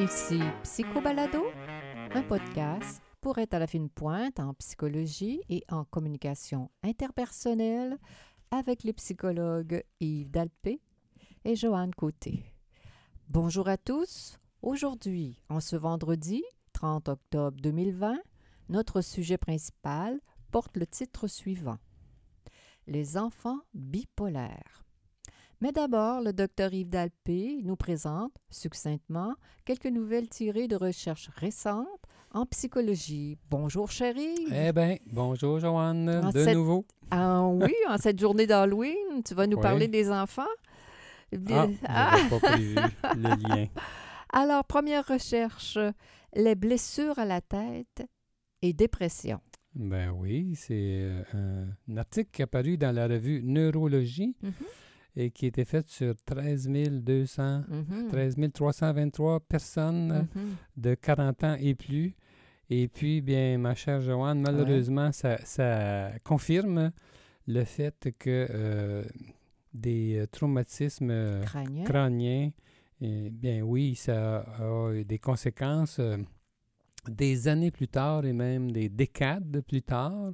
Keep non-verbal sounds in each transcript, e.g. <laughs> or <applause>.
Ici Psychobalado, un podcast pour être à la fine pointe en psychologie et en communication interpersonnelle avec les psychologues Yves Dalpé et Joanne Côté. Bonjour à tous. Aujourd'hui, en ce vendredi 30 octobre 2020, notre sujet principal porte le titre suivant Les enfants bipolaires. Mais d'abord, le docteur Yves Dalpé nous présente succinctement quelques nouvelles tirées de recherches récentes en psychologie. Bonjour, chérie. Eh bien, bonjour, Joanne, En de cette- nouveau. Ah oui, en cette journée d'Halloween, tu vas nous Oui. parler des enfants? Ah, Ah, j'avais pas prévu le lien. <laughs> Alors, première recherche, les blessures à la tête et dépression. Ben oui, c'est euh, un article qui est apparu dans la revue Neurologie Mhm. et qui était fait sur 13 200, Mhm. 13 323 personnes Mhm. de 40 ans et plus. Et puis, bien, ma chère Joanne, malheureusement, ça, ça confirme le fait que euh, des euh, traumatismes euh, Crânien. crânien, eh bien oui, ça a eu des conséquences euh, des années plus tard et même des décades plus tard.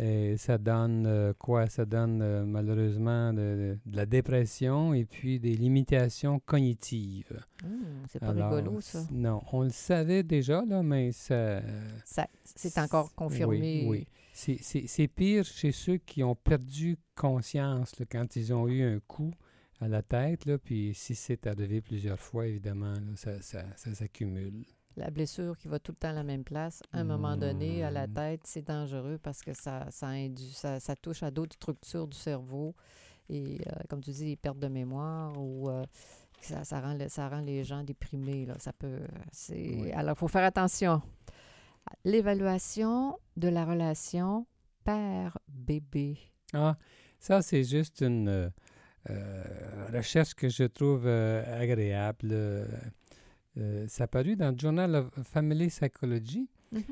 Et ça donne euh, quoi? Ça donne euh, malheureusement de, de la dépression et puis des limitations cognitives. Hum, c'est pas Alors, rigolo, ça. Non, on le savait déjà, là, mais ça... Ça- C'est encore confirmé. Oui, oui. C'est- pire chez ceux qui ont perdu conscience là, quand ils ont eu un coup à la tête. Là, puis si c'est arrivé plusieurs fois, évidemment, là, ça, ça, ça s'accumule. La blessure qui va tout le temps à la même place, à un moment donné, à la Mm. tête, c'est dangereux parce que ça, ça, indu- ça, ça touche à d'autres structures du cerveau. Et euh, comme tu dis, les pertes de mémoire ou euh, ça, ça, rend ça rend les gens déprimés. Là. Ça peut. Oui. Alors, il faut faire attention. L'évaluation de la relation père-bébé. Ah, ça, c'est juste une euh, recherche que je trouve agréable. Euh, ça a paru dans le Journal of Family Psychology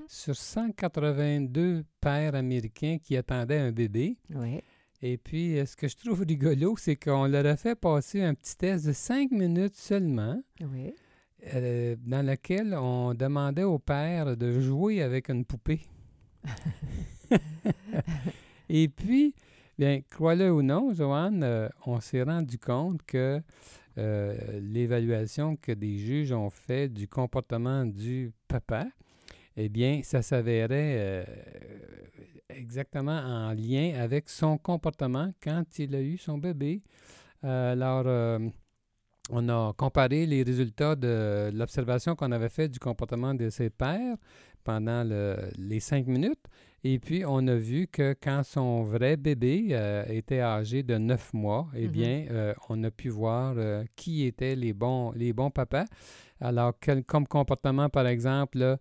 sur 182 pères américains qui attendaient un bébé. Oui. Et puis, euh, ce que je trouve rigolo, c'est qu'on leur a fait passer un petit test de cinq minutes seulement, Oui. euh, dans lequel on demandait au père de jouer avec une poupée. <laughs> Et puis, bien, crois-le ou non, Joanne, euh, on s'est rendu compte que euh, l'évaluation que des juges ont fait du comportement du papa, eh bien, ça s'avérait euh, exactement en lien avec son comportement quand il a eu son bébé. Alors, euh, on a comparé les résultats de l'observation qu'on avait fait du comportement de ses pères pendant le- les cinq minutes. Et puis, on a vu que quand son vrai bébé euh, était âgé de neuf mois, eh Mhm. bien, euh, on a pu voir euh, qui étaient les bons, les bons papas. Alors, quel, comme comportement, par exemple, là,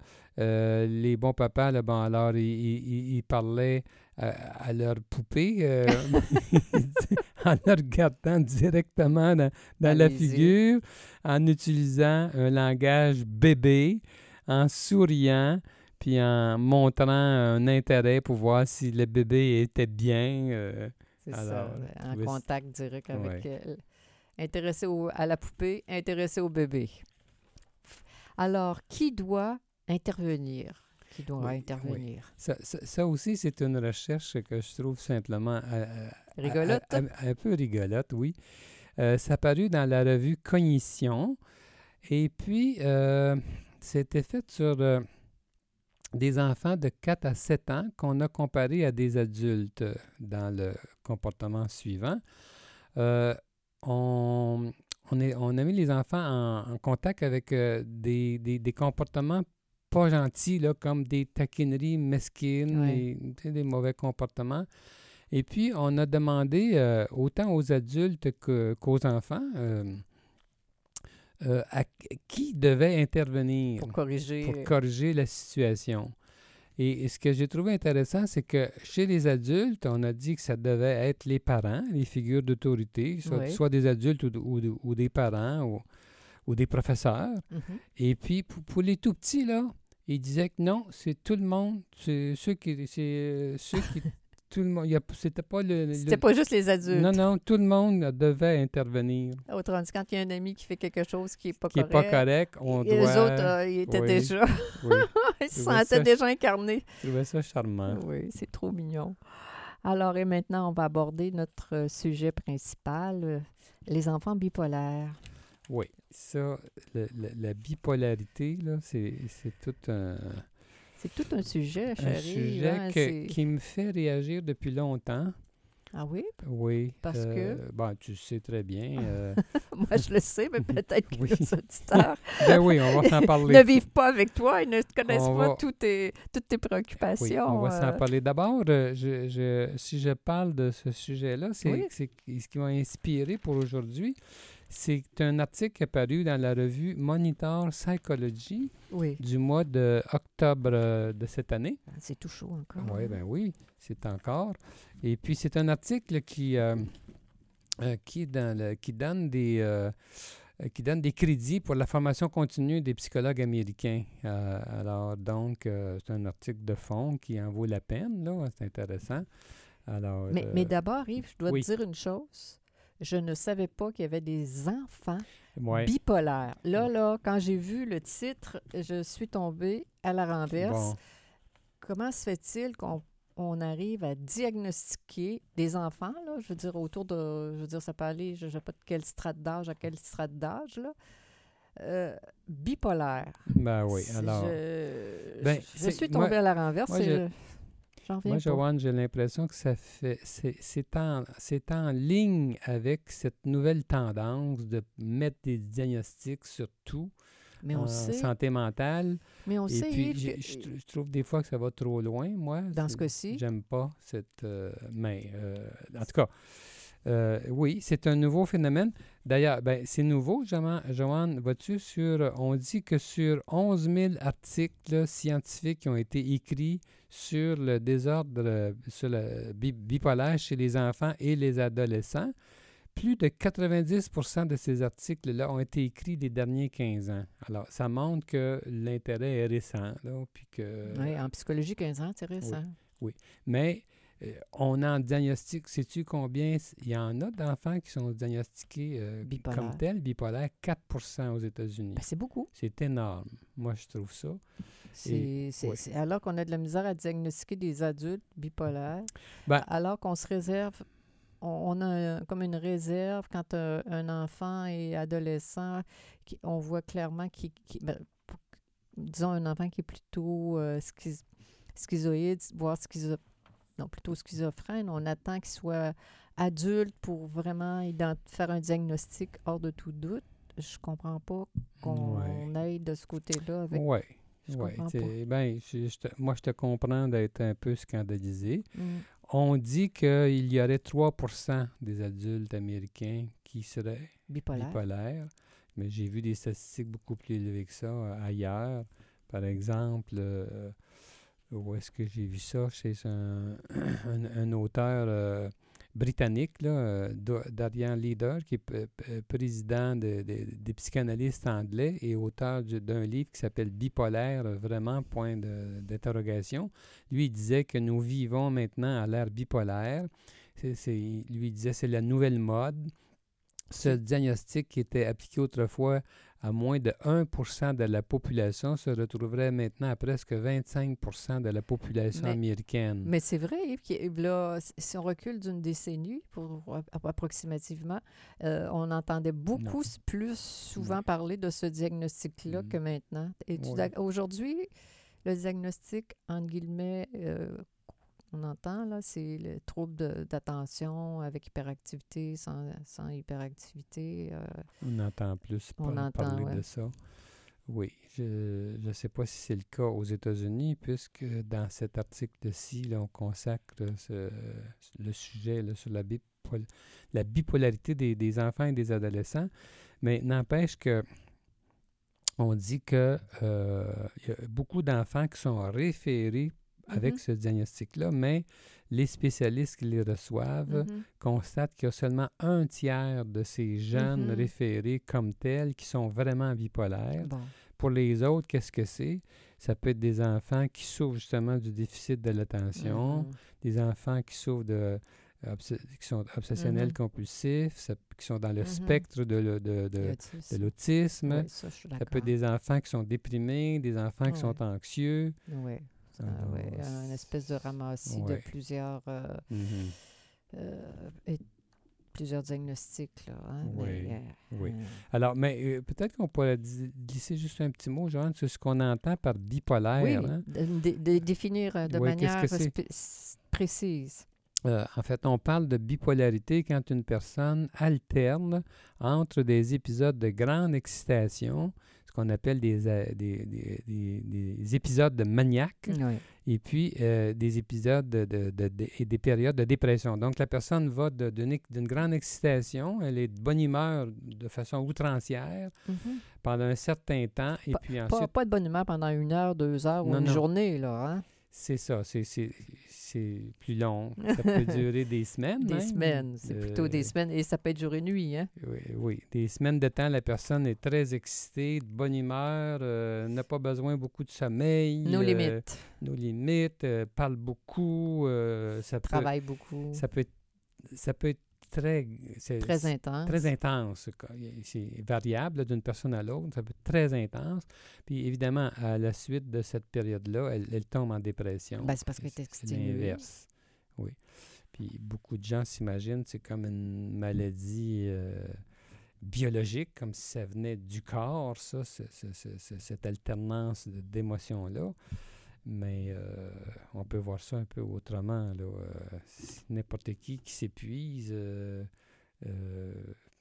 les bons papas, là, bon, alors, ils, ils- ils parlaient à, leur poupée <laughs> en le regardant directement dans, dans la figure, en utilisant un langage bébé, en souriant, puis en montrant un intérêt pour voir si le bébé était bien. euh, C'est Alors, ça, en contact direct avec Ouais. euh, intéressé au- à la poupée, intéressé au bébé. Alors, qui doit intervenir? Qui doit Oui, oui. intervenir? ça, ça- ça aussi, c'est une recherche que je trouve simplement euh, Rigolote? Un, peu rigolote, oui. Euh, ça a paru dans la revue Cognition. Et puis, c'était fait sur des enfants de 4 à 7 ans qu'on a comparé à des adultes dans le comportement suivant. Euh, on, on, est, on a mis les enfants en, en contact avec euh, des, des- des comportements pas gentils, là, comme des taquineries mesquines, et, des mauvais comportements. Et puis, on a demandé euh, autant aux adultes qu'aux enfants euh, à qui devait intervenir Pour corriger. pour corriger la situation. Et, et ce que j'ai trouvé intéressant, c'est que chez les adultes, on a dit que ça devait être les parents, les figures d'autorité, soit, Oui. soit des adultes ou, ou- ou des parents ou, ou des professeurs. Mhm. Et puis, pour, pour les tout petits, là, Il disait que non, c'est tout le monde, c'est ceux qui, euh, ceux qui, tout le monde, c'était pas le, le- C'était pas juste les adultes. non, non, tout le monde devait intervenir. Autrement dit, quand il y a un ami qui fait quelque chose qui n'est pas Qui n'est correct, pas correct, on et doit. les autres, euh, ils étaient oui. déjà, Oui, <laughs> ils se sentaient ça- déjà incarnés. je trouvais ça charmant. Oui, c'est trop mignon. Alors, et maintenant, on va aborder notre euh, sujet principal, euh, les enfants bipolaires. Oui, ça, le- le- la bipolarité, là, c'est c'est tout un, C'est tout un sujet, un chérie. sujet hein, que- c'est- qui me fait réagir depuis longtemps. Ah oui? Oui. Parce euh, bon, tu sais très bien. <laughs> euh, Moi, je le sais, mais peut-être que <laughs> Oui. les auditeurs <laughs> ben oui, on va s'en parler. ne vivent pas avec toi et ne connaissent On pas va- tous tes- toutes tes Oui, préoccupations. on va s'en euh, parler. D'abord, je, je- si je parle de ce sujet-là, c'est Oui. c'est ce qui m'a inspiré pour aujourd'hui. C'est un article qui est paru dans la revue Monitor Psychology Oui, du mois d'octobre euh, de cette année. c'est tout chaud encore. Oui, hein. ben oui, c'est encore. Et puis, c'est un article qui, euh, qui, est dans le- qui, donne des, euh, qui donne des crédits pour la formation continue des psychologues américains. Euh, alors, donc, euh, c'est un article de fond qui en vaut la peine, là. C'est intéressant. Alors, Mais, euh, mais d'abord, Yves, je dois oui. te dire une chose. Je ne savais pas qu'il y avait des enfants ouais, bipolaires. Là, là, quand j'ai vu le titre, je suis tombée à la renverse. bon, Comment se fait-il qu'on on arrive à diagnostiquer des enfants, là, je veux dire, autour de, je veux dire, ça peut aller, je ne sais pas de quelle strate d'âge à quelle strate d'âge, là, euh, bipolaire. ben oui, alors... Je, Ben, je suis moi- tombée à la renverse. moi, et je- je- J'en Moi. Joanne, j'ai l'impression que ça fait. C'est en, en ligne avec cette nouvelle tendance de mettre des diagnostics sur tout Mais on en sait, santé mentale. mais on Et sait, puis, que- je, tr- je trouve des fois que ça va trop loin, moi. dans ce cas-ci, J'aime pas cette. euh, mais, euh, en tout cas, euh, oui, c'est un nouveau phénomène. D'ailleurs, ben, c'est nouveau, Joanne, vois-tu, sur. On dit que sur 11 000 articles scientifiques qui ont été écrits sur le désordre, sur le bi- bipolaire chez les enfants et les adolescents, plus de 90% de ces articles-là ont été écrits des derniers 15 ans. Alors, ça montre que l'intérêt est récent, là, puis que... oui, en psychologie, 15 ans, c'est récent. Mais euh, on en diagnostique, sais-tu combien? Il y en a d'enfants qui sont diagnostiqués euh, comme tels, bipolaires, 4% aux États-Unis. Ben, c'est beaucoup. C'est énorme. Moi, je trouve ça. Alors qu'on a de la misère à diagnostiquer des adultes bipolaires, Ben- alors qu'on se réserve, on, on a un- comme une réserve quand un, un enfant est adolescent, qui- on voit clairement qu'il, qu'il- ben, disons un enfant qui est plutôt euh, schizoïde, voire schizo, non, plutôt schizophrène, on attend qu'il soit adulte pour vraiment faire un diagnostic hors de tout doute. Je comprends pas qu'on Ouais. aille de ce côté-là avec Oui. je Ouais, comprends c'est- ben, je- je te- moi, je te comprends d'être un peu scandalisé. Mm. On dit qu'il y aurait 3% des adultes américains qui seraient Bipolaire. bipolaires, mais j'ai vu des statistiques beaucoup plus élevées que ça euh, ailleurs. Par exemple, euh, où est-ce que j'ai vu ça? Chez un, <clears throat> un, un auteur euh, britannique, là, euh, Darian Leader, qui est président de- de- des psychanalystes anglais et auteur du- d'un livre qui s'appelle Bipolaire, vraiment, point d'interrogation. Lui, il disait que nous vivons maintenant à l'ère bipolaire. C'est- lui, il disait c'est la nouvelle mode. Ce diagnostic qui était appliqué autrefois à moins de 1% de la population se retrouverait maintenant à presque 25% de la population Mais- américaine. Mais c'est vrai, là, si on recule d'une décennie, pour, ap- approximativement, euh, on entendait beaucoup plus souvent parler de ce diagnostic-là Mm. que maintenant. Et Oui. Aujourd'hui, le diagnostic, entre guillemets, euh, on entend, là, c'est le trouble d'attention avec hyperactivité, sans, sans hyperactivité. euh, On entend plus On par- entend, parler ouais. de ça. Oui, je ne sais pas si c'est le cas aux États-Unis, puisque dans cet article-ci, on consacre ce- le sujet là, sur la, bipol- la bipolarité des, des enfants et des adolescents. Mais n'empêche que on dit que euh, y a beaucoup d'enfants qui sont référés avec Mhm. ce diagnostic-là, mais les spécialistes qui les reçoivent mhm. constate qu'il y a seulement un tiers de ces jeunes Mhm. référés comme tels qui sont vraiment bipolaires. Bon. Pour les autres, qu'est-ce que c'est? Ça peut être des enfants qui souffrent justement du déficit de l'attention, des enfants qui souffrent de qui sont obsessionnels compulsifs, ça- qui sont dans le spectre de, le- de- de- L'autisme. de l'autisme. Ouais, ça, peut être des enfants qui sont déprimés, des enfants qui sont anxieux. Ouais. Ça, Alors, ouais, un c'est- espèce de ramassis de plusieurs, euh, Mhm. euh, et- plusieurs diagnostics. Là, hein, Oui, mais, euh, oui. euh, Alors, mais peut-être qu'on pourrait glisser juste un petit mot, Joanne, sur ce qu'on entend par bipolaire. oui, hein. de, définir de Oui, manière précise. Euh, en fait, on parle de bipolarité quand une personne alterne entre des épisodes de grande excitation, qu'on appelle des, des, des- des- des épisodes de maniaque, Oui. et puis euh, des épisodes de, de- et des périodes de dépression. Donc, la personne va d'une grande excitation, elle est de bonne humeur de façon outrancière Mhm. pendant un certain temps, et puis Pas, de bonne humeur pendant une heure, deux heures ou Non, une non. journée. Là, hein? C'est ça, c'est- plus long. Ça peut <laughs> durer des semaines. Des même. semaines. C'est plutôt des Euh, semaines. Et ça peut être jour et nuit. Hein? Oui, oui, des semaines de temps, la personne est très excitée, de bonne humeur, euh, n'a pas besoin beaucoup de sommeil. Nos euh, limites. Nos limites, parle beaucoup. peut, Travaille beaucoup. ça, peut être, ça peut être très, Très intense. très intense. C'est variable d'une personne à l'autre. Ça peut être très intense. Puis évidemment, à la suite de cette période-là, elle, elle tombe en dépression. Ben, c'est parce est C'est l'inverse. Oui. Puis beaucoup de gens s'imaginent c'est comme une maladie euh, biologique, comme si ça venait du corps, ça, ce- ce- cette alternance d'émotions-là. Mais euh, on peut voir ça un peu autrement. Là. Euh, N'importe qui qui s'épuise euh,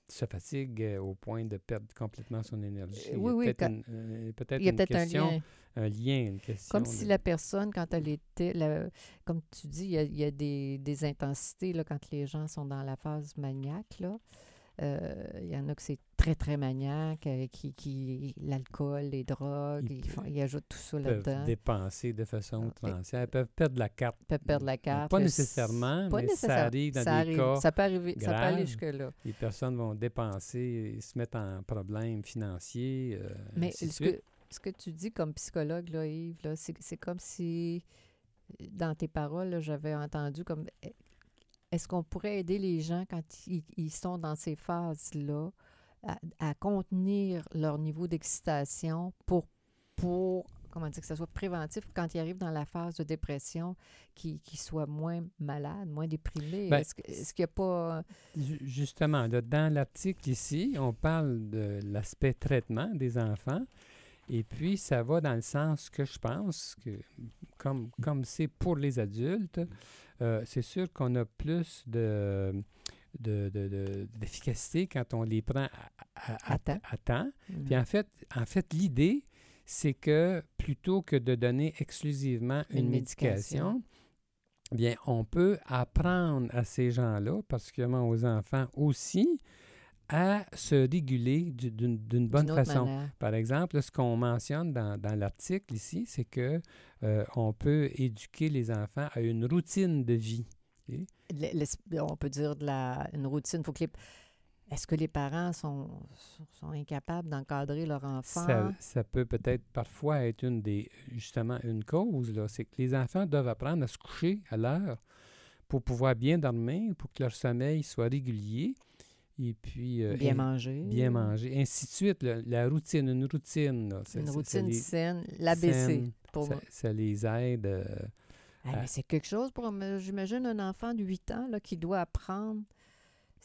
se fatigue au point de perdre complètement son énergie. Oui, oui, peut-être une, Il y a une peut-être un lien. un lien, une question. Comme si de- la personne, quand elle était, la- comme tu dis, il y a, il y a des, des intensités là, quand les gens sont dans la phase maniaque. Là. Euh, il y en a que c'est très, très maniaque, euh, qui, qui l'alcool, les drogues, Ils ils, font- ils ajoutent tout ça peuvent là-dedans. dépenser de façon Ah, outrancière. Ils peuvent perdre la carte. Ils peuvent perdre la carte. Pas nécessairement, pas mais nécessaire- ça arrive dans ça des arrive. cas. Ça peut arriver, ça peut aller jusque-là. Les personnes vont dépenser se mettre en problème financier. euh, Mais ainsi de ce suite. que, ce que tu dis comme psychologue, là, Yves, là, c'est, c'est comme si, dans tes paroles, j'avais entendu comme eh, est-ce qu'on pourrait aider les gens quand ils, ils sont dans ces phases-là à, à contenir leur niveau d'excitation pour, pour comment dire, que ce soit préventif quand ils arrivent dans la phase de dépression, qu'ils, soient moins malades, moins déprimés? Ben, est-ce, qu'il n'y a pas... Ju- Justement, là, dans l'article ici, on parle de l'aspect traitement des enfants. Et puis, ça va dans le sens que je pense que, comme comme c'est pour les adultes, euh, c'est sûr qu'on a plus de, de- de- de- d'efficacité quand on les prend à, à- temps. à temps. Mm. Puis en fait, en fait l'idée, c'est que plutôt que de donner exclusivement une, Une médication, médication. bien, on peut apprendre à ces gens-là, particulièrement aux enfants aussi, à se réguler du- d'une bonne façon. manière. Par exemple, ce qu'on mentionne dans, dans l'article ici, c'est que euh, on peut éduquer les enfants à une routine de vie. On peut dire de la, une routine. Faut que les, est-ce que les parents sont, incapables d'encadrer leur enfant? Ça, ça peut peut-être parfois être une des justement une cause, c'est que les enfants doivent apprendre à se coucher à l'heure pour pouvoir bien dormir, pour que leur sommeil soit régulier. Et puis euh, bien manger. bien manger, ainsi de suite. là, la routine, une routine. là, Une routine saine. L'ABC. Pour ça, les aide. euh, Ah, à- c'est quelque chose pour, j'imagine, un enfant de 8 ans là, qui doit apprendre.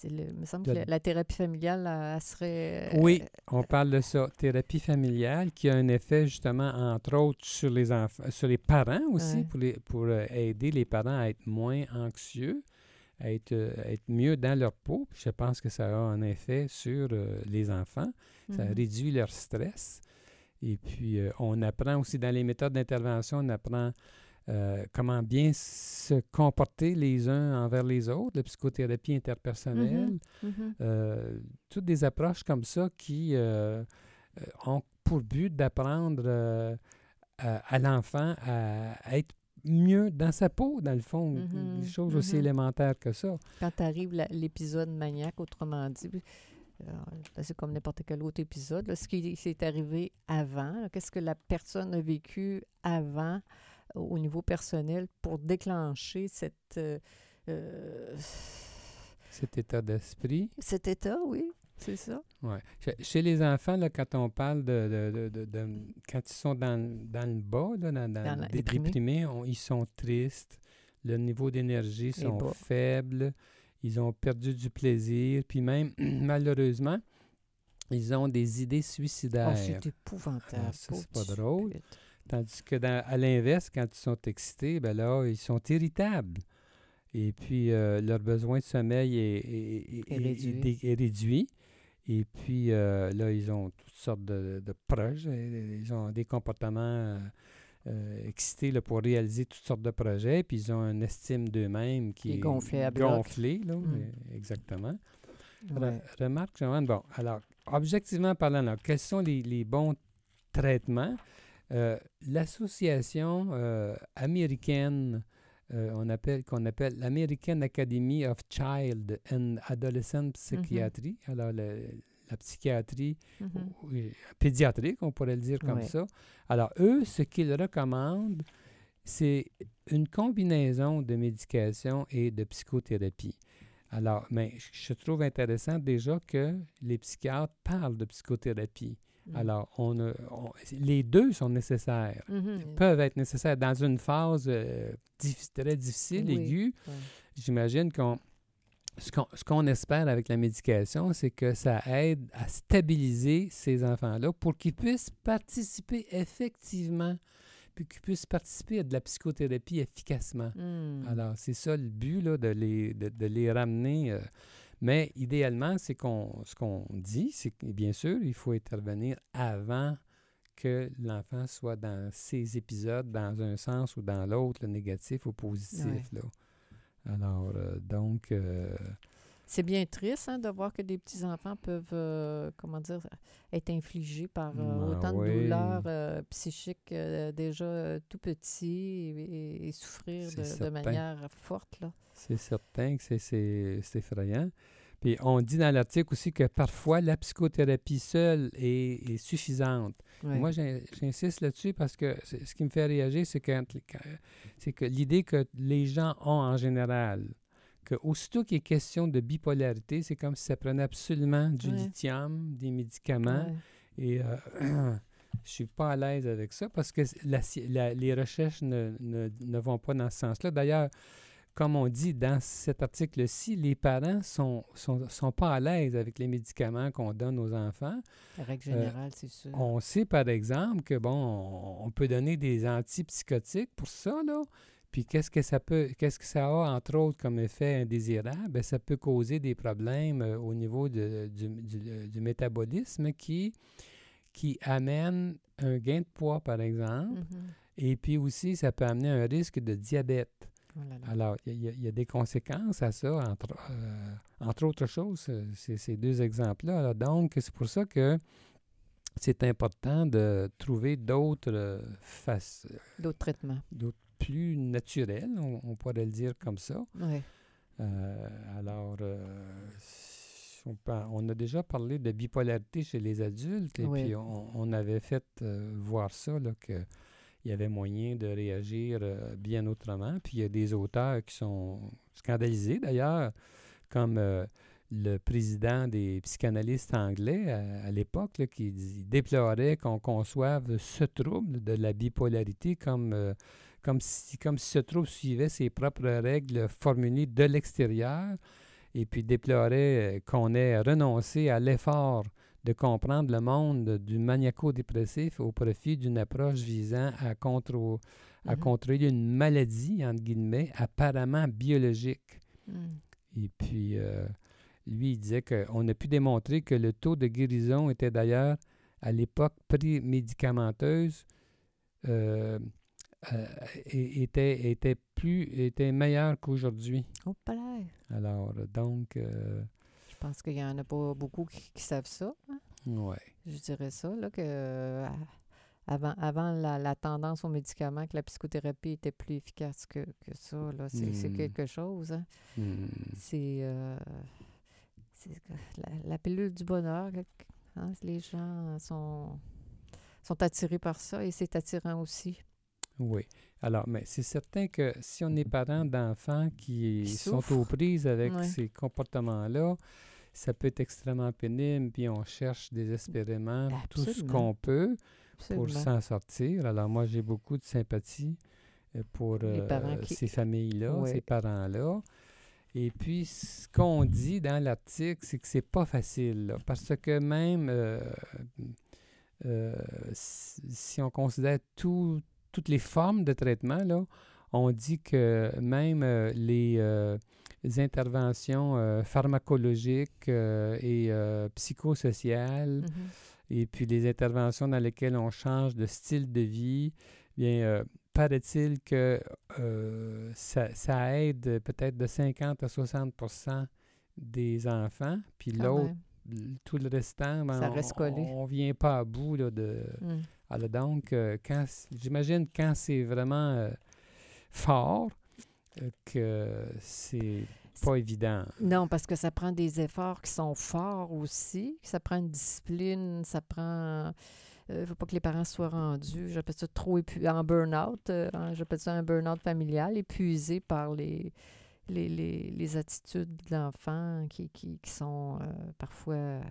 Le, il me semble De- que la, la thérapie familiale, elle serait... euh, Oui, on parle de ça. Thérapie familiale qui a un effet justement, entre autres, sur les enfants, sur les parents aussi, Ouais. pour, les, pour euh, aider les parents à être moins anxieux, à être, euh, à être mieux dans leur peau. Puis je pense que ça a un effet sur euh, les enfants. Ça mhm. réduit leur stress. Et puis, euh, on apprend aussi dans les méthodes d'intervention, on apprend euh, comment bien se comporter les uns envers les autres, la psychothérapie interpersonnelle. Mhm. Euh, toutes des approches comme ça qui ont pour but d'apprendre à, à l'enfant à, à être mieux dans sa peau, dans le fond, Mhm, des choses aussi élémentaires que ça. Quand arrive l'épisode maniaque, autrement dit, c'est comme n'importe quel autre épisode, là, ce qui s'est arrivé avant, qu'est-ce que la personne a vécu avant au au niveau personnel pour déclencher cette, euh, euh, Cet état d'esprit? cet état, oui, c'est ça. Ouais. Chez, les enfants, là, quand on parle de, de- de- de- de- quand ils sont dans, dans le bas, là, dans, dans- Dans déprimés. on- ils sont tristes, le niveau d'énergie sont bas. faibles, ils ont perdu du plaisir, puis même <clears throat> malheureusement, ils ont des idées suicidaires. Oh, c'est épouvantable. Ah, ça, c'est pas drôle. pute. Tandis que dans- à l'inverse, quand ils sont excités, ben là, ils sont irritables. Et puis, euh, leur besoin de sommeil est, réduit. est. Et puis, euh, là, ils ont toutes sortes de, de projets. Ils ont des comportements euh, euh, excités là, pour réaliser toutes sortes de projets. Puis, ils ont une estime d'eux-mêmes qui Qui est gonflée à bloc. gonflée, là, Mm. euh, exactement. Re- Ouais. Remarque, Joanne, bon, alors, objectivement parlant, là, quels sont les, les bons traitements? Euh, L'association euh, américaine, euh, on appelle, qu'on appelle l'American Academy of Child and Adolescent Psychiatry, alors la psychiatrie Mhm. oui, pédiatrique, on pourrait le dire comme ça. Alors, eux, ce qu'ils recommandent, c'est une combinaison de médication et de psychothérapie. Alors, mais je trouve intéressant déjà que les psychiatres parlent de psychothérapie. Mhm. Alors, on, a- on- les deux sont nécessaires, Mhm. peuvent être nécessaires dans une phase euh, très difficile, Oui. aiguë. Ouais. J'imagine qu'on ce qu'on ce qu'on espère avec la médication, c'est que ça aide à stabiliser ces enfants-là pour qu'ils puissent participer effectivement, puis qu'ils puissent participer à de la psychothérapie efficacement. Hmm. Alors, c'est ça le but, là, de, les, de, de les ramener. euh, mais idéalement, c'est qu'on ce qu'on dit, c'est que bien sûr, il faut intervenir avant que l'enfant soit dans ces épisodes, dans un sens ou dans l'autre, le négatif ou positif. Ouais. Là. Alors, euh, donc, euh, C'est bien triste hein, de voir que des petits-enfants peuvent, euh, comment dire, être infligés par euh, Ah autant de douleurs euh, psychiques déjà tout petits et, et souffrir de, de manière forte. C'est certain que c'est effrayant. Puis on dit dans l'article aussi que parfois la psychothérapie seule est, est suffisante. Ouais. Moi, j'in- j'insiste là-dessus parce que ce qui me fait réagir, c'est que, quand- c'est que l'idée que les gens ont en général, que aussitôt qu'il est question de bipolarité, c'est comme si ça prenait absolument du Ouais. lithium, des médicaments. Ouais. Et euh, <clears throat> je suis pas à l'aise avec ça parce que la sci- la- les recherches ne, ne- ne vont pas dans ce sens-là. D'ailleurs, comme on dit dans cet article-ci, les parents sont, sont, sont pas à l'aise avec les médicaments qu'on donne aux enfants. La règle générale, c'est sûr. Euh, On sait par exemple que bon, on, on peut donner des antipsychotiques pour ça là. Puis qu'est-ce que ça peut, qu'est-ce que ça a entre autres comme effet indésirable? Ben, ça peut causer des problèmes euh, au niveau de- du, du- du métabolisme qui qui amène un gain de poids par exemple. Mhm. Et puis aussi, ça peut amener un risque de diabète. Oh là là. Alors, il y, a- y y des conséquences à ça, entre, euh, entre autres choses, euh, ces deux exemples-là. Donc, c'est pour ça que c'est important de trouver d'autres euh, faces, D'autres traitements. d'autres plus naturels, on, on pourrait le dire comme ça. Oui. Euh, alors, euh, on, a déjà parlé de bipolarité chez les adultes et Oui. puis on, on avait fait euh, voir ça, là, que il y avait moyen de réagir euh, bien autrement. Puis il y a des auteurs qui sont scandalisés d'ailleurs, comme euh, le président des psychanalystes anglais à, l'époque, qui déplorait qu'on conçoive ce trouble de la bipolarité comme, euh, comme, si, comme si ce trouble suivait ses propres règles formulées de l'extérieur, et puis déplorait qu'on ait renoncé à l'effort de comprendre le monde du maniaco-dépressif au profit d'une approche visant à, Mhm. contrôler une maladie, entre guillemets, apparemment biologique. Mm. Et puis, euh, lui, il disait qu'on a pu démontrer que le taux de guérison était d'ailleurs, à l'époque pré-médicamenteuse, euh, euh, était, était, plus, était meilleur qu'aujourd'hui. Oh. Alors, donc, euh, pense qu'il n'y en a pas beaucoup qui, qui savent ça. hein. ouais. Je dirais ça, là, que euh, avant, avant la, la tendance aux médicaments, que la psychothérapie était plus efficace que, que ça. là. C'est c'est Hmm. quelque chose. hein. Hmm. C'est. euh, c'est la, la pilule du bonheur. hein, les gens sont, sont attirés par ça et c'est attirant aussi. Oui. Alors, mais c'est certain que si on est parent d'enfants qui, Qui sont aux prises avec Ouais. ces comportements-là, ça peut être extrêmement pénible, puis on cherche désespérément tout ce qu'on peut pour s'en sortir. Alors, moi, j'ai beaucoup de sympathie euh, pour euh, qui- ces familles-là, ces parents-là. Et puis, ce qu'on dit dans l'article, c'est que c'est pas facile, là, parce que même euh, euh, si on considère tout- toutes les formes de traitement, là, on dit que même les interventions euh, pharmacologiques euh, et euh, psychosociales, Mhm. et puis les interventions dans lesquelles on change de style de vie, bien, paraît-il que ça, ça aide peut-être de 50 à 60 des enfants, puis Quand l'autre, l- tout le restant, ben, Ça on- reste collé. on vient pas à bout là, de... Mm. Alors donc, euh, j'imagine quand c'est vraiment euh, fort, que c'est pas évident. Non, parce que ça prend des efforts qui sont forts aussi. Ça prend une discipline, ça prend. Il ne faut pas que les parents soient rendus, j'appelle ça trop épu en burn-out. euh, j'appelle ça un burn-out familial, épuisé par les, les, les, attitudes de l'enfant qui, qui, qui sont euh, parfois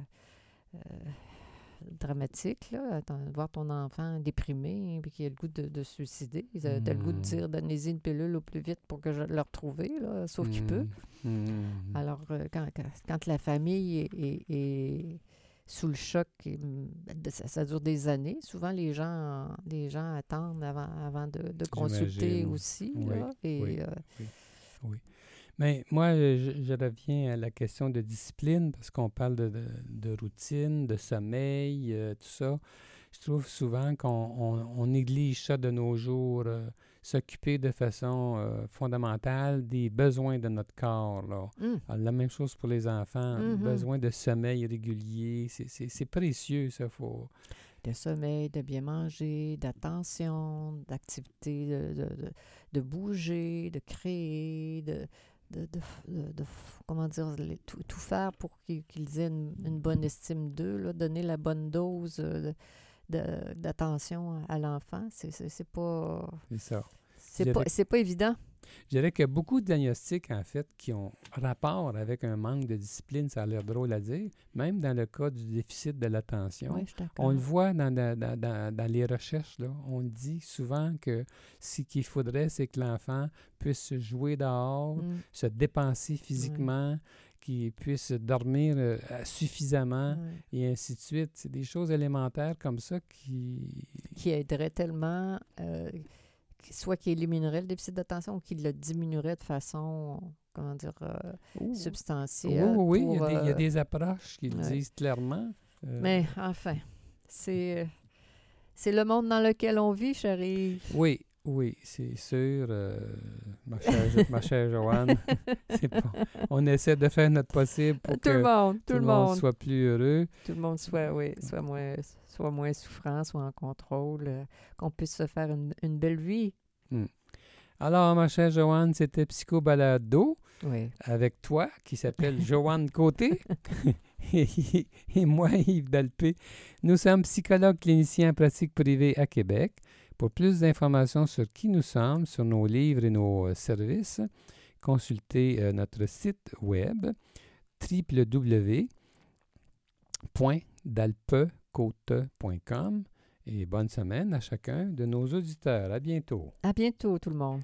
dramatiques. Là. Voir ton enfant déprimé puis qui a le goût de, se suicider. Tu as, le goût de Mm. dire donnez-y une pilule au plus vite pour que je le retrouve, là, sauf qu'il peut. Mm, mm. Alors, euh, quand, quand, quand la famille est, est- est sous le choc, de- ça, ça dure des années. Souvent, les gens, les gens attendent avant, avant de, de consulter aussi. Oui, là, et, oui. euh, Mais moi, je, je reviens à la question de discipline parce qu'on parle de, de- de routine, de sommeil, euh, tout ça. Je trouve souvent qu'on on- on néglige ça de nos jours, euh, s'occuper de façon euh, fondamentale des besoins de notre corps. Là. Alors, la même chose pour les enfants, Mhm. besoin de sommeil régulier, c'est- précieux, ça. Faut... de sommeil, de bien manger, d'attention, d'activité, de, de, de- de bouger, de créer, de, de, de de- comment dire, tout, tout faire pour qu'ils aient une, une bonne estime d'eux, donner la bonne dose euh, d'attention à l'enfant. C'est pas, C'est ça. c'est pas, pas évident. Je dirais qu'il y a beaucoup de diagnostics, en fait, qui ont rapport avec un manque de discipline, ça a l'air drôle à dire, même dans le cas du déficit de l'attention. On le voit dans, dans- dans- dans- dans les recherches, là. on dit souvent que ce qu'il faudrait, c'est que l'enfant puisse jouer dehors, Mm, se dépenser physiquement, qu'il puisse dormir euh, suffisamment, et ainsi de suite. C'est des choses élémentaires comme ça qui... Qui aiderait tellement, euh, qui- soit qui éliminerait le déficit d'attention ou qui le diminuerait de façon, comment dire, euh, substantielle. oui, oui, il y, a des, il y a euh, des approches qui le ouais. disent clairement. Euh, Mais enfin, c'est c'est le monde dans lequel on vit, chérie. Oui, oui, c'est sûr, euh, ma, chère, ma chère <laughs> Joanne. pas- on essaie de faire notre possible pour Tout que le monde, tout, le monde, soit plus heureux. tout le monde soit, oui, soit moins, soit moins souffrant, soit en contrôle, euh, qu'on puisse se faire une, une belle vie. Alors, ma chère Joanne, c'était Psycho Balado Oui. avec toi, qui s'appelle <laughs> Joanne Côté, <laughs> et, et moi, Yves Dalpé. Nous sommes psychologues cliniciens en pratique privée à Québec. Pour plus d'informations sur qui nous sommes, sur nos livres et nos euh, services, consultez euh, notre site web www.dalpecote.com et bonne semaine à chacun de nos auditeurs. À bientôt. À bientôt, tout le monde.